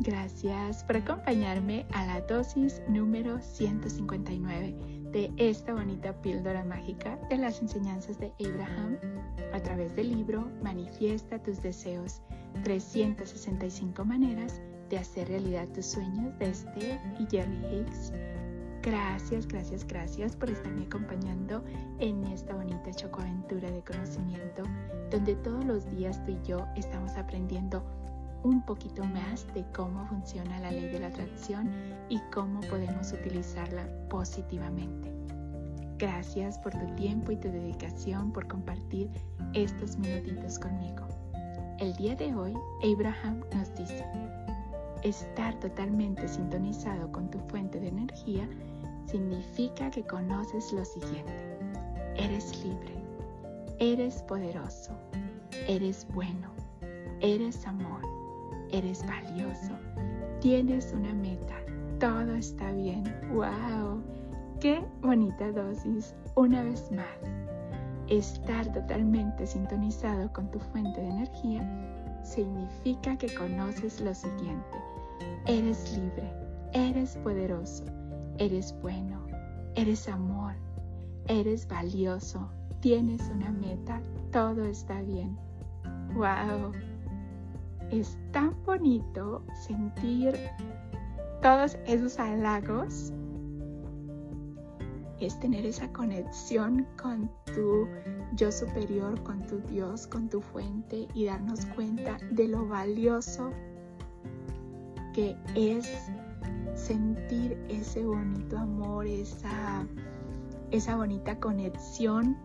Gracias por acompañarme a la dosis número 159 de esta bonita píldora mágica de las enseñanzas de Abraham a través del libro Manifiesta tus deseos, 365 maneras de hacer realidad tus sueños de Esther y Jerry Hicks. Gracias, gracias, gracias por estarme acompañando en esta bonita chocoaventura de conocimiento, donde todos los días tú y yo estamos aprendiendo un poquito más de cómo funciona la ley de la atracción y cómo podemos utilizarla positivamente. Gracias por tu tiempo y tu dedicación por compartir estos minutitos conmigo. El día de hoy, Abraham nos dice, estar totalmente sintonizado con tu fuente de energía significa que conoces lo siguiente. Eres libre, eres poderoso, eres bueno, eres amor, eres valioso, tienes una meta, todo está bien. ¡Wow! ¡Qué bonita dosis! Una vez más, estar totalmente sintonizado con tu fuente de energía significa que conoces lo siguiente. Eres libre, eres poderoso, eres bueno, eres amor, eres valioso, tienes una meta, todo está bien. ¡Wow! Es tan bonito sentir todos esos halagos. Es tener esa conexión con tu yo superior, con tu Dios, con tu fuente y darnos cuenta de lo valioso que es sentir ese bonito amor, esa, esa bonita conexión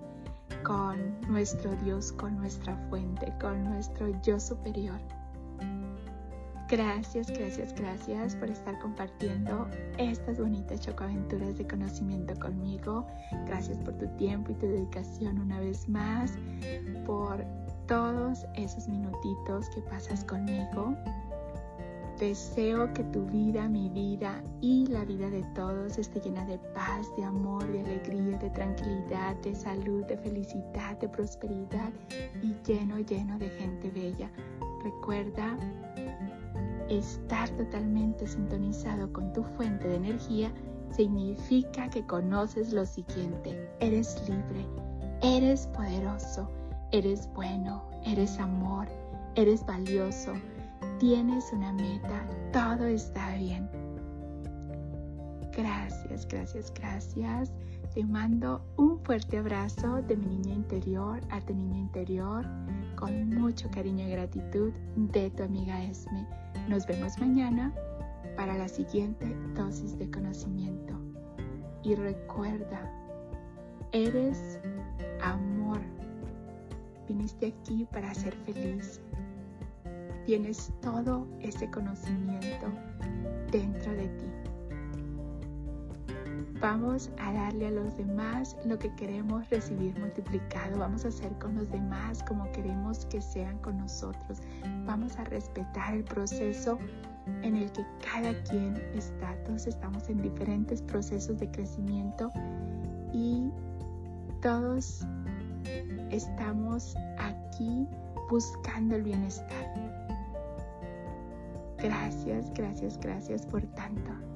con nuestro Dios, con nuestra fuente, con nuestro yo superior. Gracias, gracias, gracias por estar compartiendo estas bonitas chocoaventuras de conocimiento conmigo. Gracias por tu tiempo y tu dedicación una vez más, por todos esos minutitos que pasas conmigo. Deseo que tu vida, mi vida y la vida de todos esté llena de paz, de amor, de alegría, de tranquilidad, de salud, de felicidad, de prosperidad y lleno, lleno de gente bella. Recuerda Estar totalmente sintonizado con tu fuente de energía significa que conoces lo siguiente. Eres libre, eres poderoso, eres bueno, eres amor, eres valioso, tienes una meta, todo está bien. Gracias, gracias, gracias. Te mando un fuerte abrazo de mi niña interior a tu niño interior con mucho cariño y gratitud de tu amiga Esme. Nos vemos mañana para la siguiente dosis de conocimiento. Y recuerda, eres amor. Viniste aquí para ser feliz. Tienes todo ese conocimiento dentro de ti. Vamos a darle a los demás lo que queremos recibir multiplicado. Vamos a hacer con los demás como queremos que sean con nosotros. Vamos a respetar el proceso en el que cada quien está. Todos estamos en diferentes procesos de crecimiento y todos estamos aquí buscando el bienestar. Gracias, gracias, gracias por tanto.